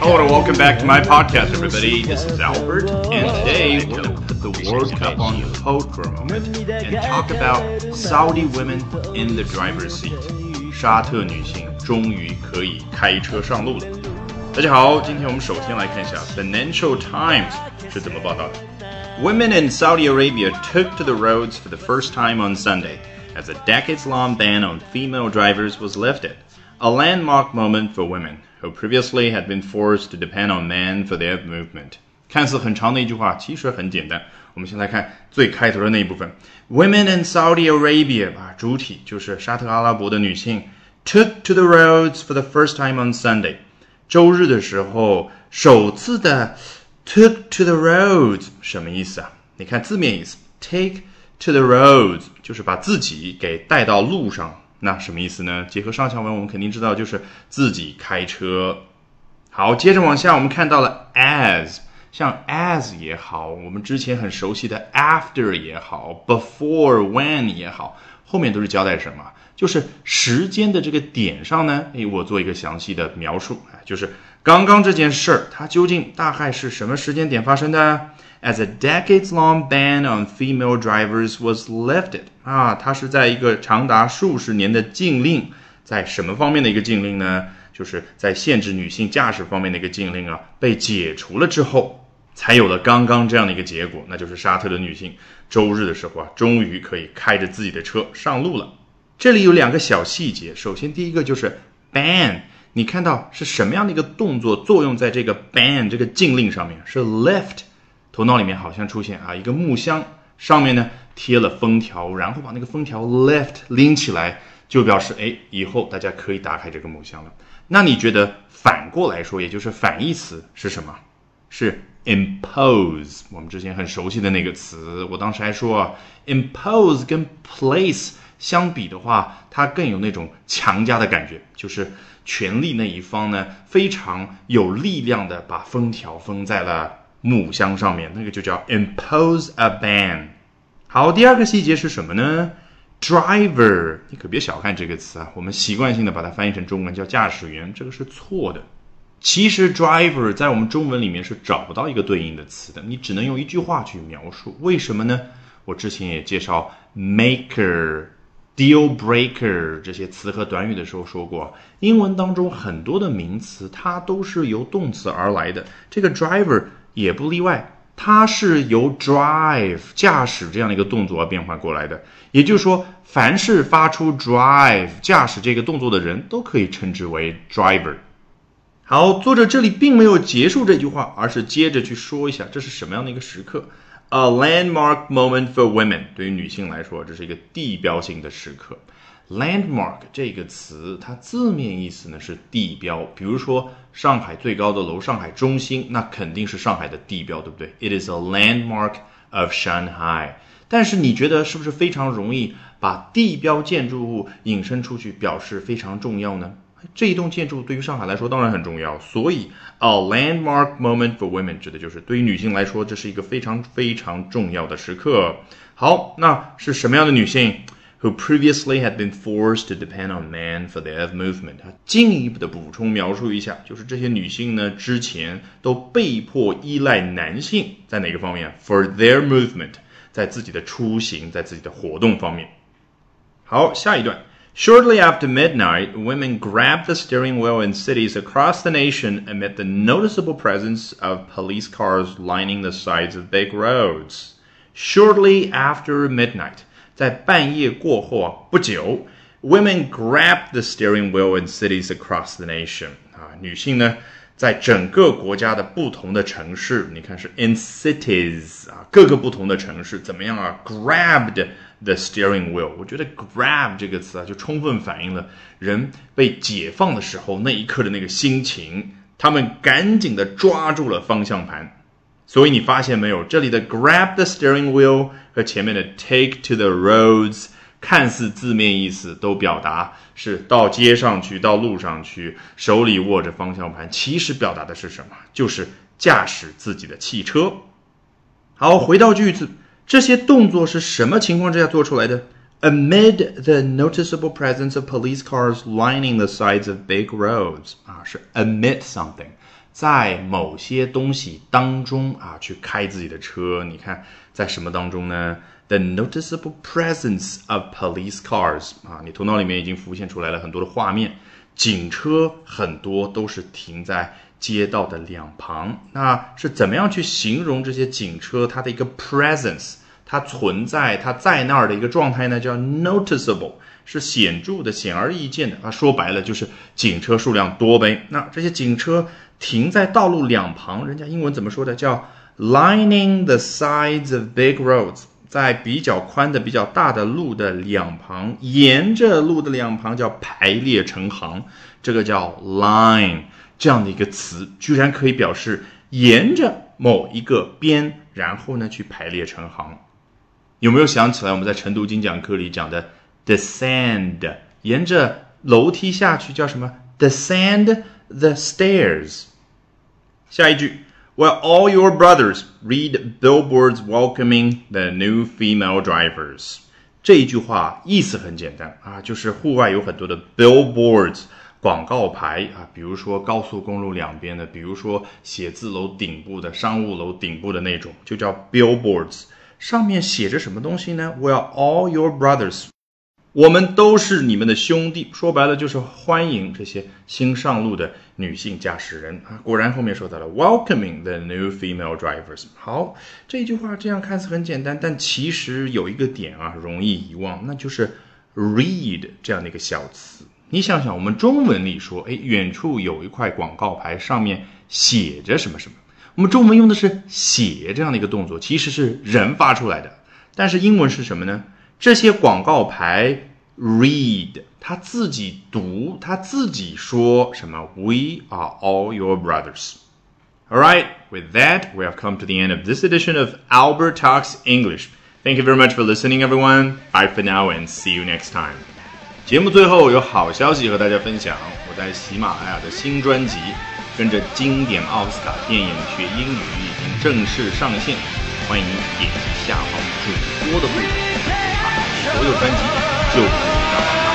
Hello and welcome back to my podcast, everybody. This is Albert, and today we're going to put the World Cup on hold for a moment and talk about Saudi women in the driver's seat. 沙特女性终于可以开车上路了。大家好，今天我们首先来看一下 Financial Times 是怎么报道的。Women in Saudi Arabia took to the roads for the first time on Sunday as a decades-long ban on female drivers was lifted. A landmark moment for women who previously had been forced to depend on men for their movement. 看似很长的一句话，其实很简单。我们先来看最开头的那一部分：Women in Saudi Arabia 啊，主体就是沙特阿拉伯的女性，took to the roads for the first time on Sunday。周日的时候，首次的 took to the roads 什么意思啊？你看字面意思，take to the roads 就是把自己给带到路上。 那什么意思呢？结合上下文，我们肯定知道就是自己开车。好，接着往下，我们看到了 as，像 as 也好，我们之前很熟悉的 after 也好，before when 也好，后面都是交代什么？就是时间的这个点上呢，诶，我做一个详细的描述，就是刚刚这件事儿，它究竟大概是什么时间点发生的？as a decades-long ban on female drivers was lifted 啊，它是在一个长达数十年的禁令，在什么方面的一个禁令呢？就是在限制女性驾驶方面的一个禁令啊，被解除了之后，才有了刚刚这样的一个结果，那就是沙特的女性周日的时候啊，终于可以开着自己的车上路了。这里有两个小细节，首先第一个就是 ban，你看到是什么样的一个动作作用在这个 ban 这个禁令上面？是 lift。头脑里面好像出现啊，一个木箱上面呢贴了封条，然后把那个封条 lift 拎起来，就表示哎，以后大家可以打开这个木箱了。那你觉得反过来说，也就是反义词是什么？是 impose。我们之前很熟悉的那个词，我当时还说啊，impose 跟 place 相比的话，它更有那种强加的感觉，就是权力那一方呢非常有力量的把封条封在了。木箱上面那个就叫 impose a ban。好，第二个细节是什么呢？driver，你可别小看这个词啊，我们习惯性的把它翻译成中文叫驾驶员，这个是错的。其实 driver 在我们中文里面是找不到一个对应的词的，你只能用一句话去描述。为什么呢？我之前也介绍 maker、deal breaker 这些词和短语的时候说过，英文当中很多的名词它都是由动词而来的，这个 driver。也不例外，它是由 drive 驾驶这样的一个动作而变换过来的。也就是说，凡是发出 drive 驾驶这个动作的人都可以称之为 driver。好，作者这里并没有结束这句话，而是接着去说一下这是什么样的一个时刻。A landmark moment for women，对于女性来说，这是一个地标性的时刻。Landmark 这个词，它字面意思呢是地标。比如说上海最高的楼，上海中心，那肯定是上海的地标，对不对？It is a landmark of Shanghai。但是你觉得是不是非常容易把地标建筑物引申出去，表示非常重要呢？这一栋建筑对于上海来说当然很重要。所以，a landmark moment for women 指的就是对于女性来说，这是一个非常非常重要的时刻。好，那是什么样的女性 ？who previously had been forced to depend on men for their movement。他进一步的补充描述一下，就是这些女性呢，之前都被迫依赖男性，在哪个方面？For their movement，在自己的出行，在自己的活动方面。好，下一段。Shortly after midnight, women grabbed the steering wheel in cities across the nation amid the noticeable presence of police cars lining the sides of big roads. Shortly after midnight. 在半夜过后啊，不久，women grab the steering wheel in cities across the nation 啊，女性呢，在整个国家的不同的城市，你看是 in cities 啊，各个不同的城市怎么样啊？grabbed the steering wheel，我觉得 grab 这个词啊，就充分反映了人被解放的时候那一刻的那个心情，他们赶紧的抓住了方向盘。所以你发现没有，这里的 grab the steering wheel 和前面的 take to the roads 看似字面意思都表达是到街上去，到路上去，手里握着方向盘，其实表达的是什么？就是驾驶自己的汽车。好，回到句子，这些动作是什么情况之下做出来的 Amid the noticeable presence of police cars lining the sides of big roads，啊，是 amid something，在某些东西当中啊，去开自己的车。你看，在什么当中呢？The noticeable presence of police cars，啊，你头脑里面已经浮现出来了很多的画面，警车很多都是停在街道的两旁。那是怎么样去形容这些警车它的一个 presence？它存在，它在那儿的一个状态呢，叫 noticeable，是显著的、显而易见的啊。说白了就是警车数量多呗。那这些警车停在道路两旁，人家英文怎么说的？叫 lining the sides of big roads，在比较宽的、比较大的路的两旁，沿着路的两旁叫排列成行，这个叫 line 这样的一个词，居然可以表示沿着某一个边，然后呢去排列成行。有没有想起来我们在晨读精讲课里讲的 descend，沿着楼梯下去叫什么？descend the stairs。下一句，While all your brothers read billboards welcoming the new female drivers。这一句话意思很简单啊，就是户外有很多的 billboards 广告牌啊，比如说高速公路两边的，比如说写字楼顶部的、商务楼顶部的那种，就叫 billboards。上面写着什么东西呢？We are all your brothers，我们都是你们的兄弟。说白了就是欢迎这些新上路的女性驾驶人啊。果然后面说到了 welcoming the new female drivers。好，这句话这样看似很简单，但其实有一个点啊容易遗忘，那就是 read 这样的一个小词。你想想，我们中文里说，哎，远处有一块广告牌，上面写着什么什么。我们中文用的是写这样的一个动作，其实是人发出来的。但是英文是什么呢？这些广告牌 read，他自己读，他自己说什么？We are all your brothers. All right, with that, we have come to the end of this edition of Albert Talks English. Thank you very much for listening, everyone. Bye for now and see you next time. 节目最后有好消息和大家分享，我在喜马拉雅的新专辑。跟着经典奥斯卡电影学英语已经正式上线，欢迎点击下方主播的部分，所有专辑就可以找到。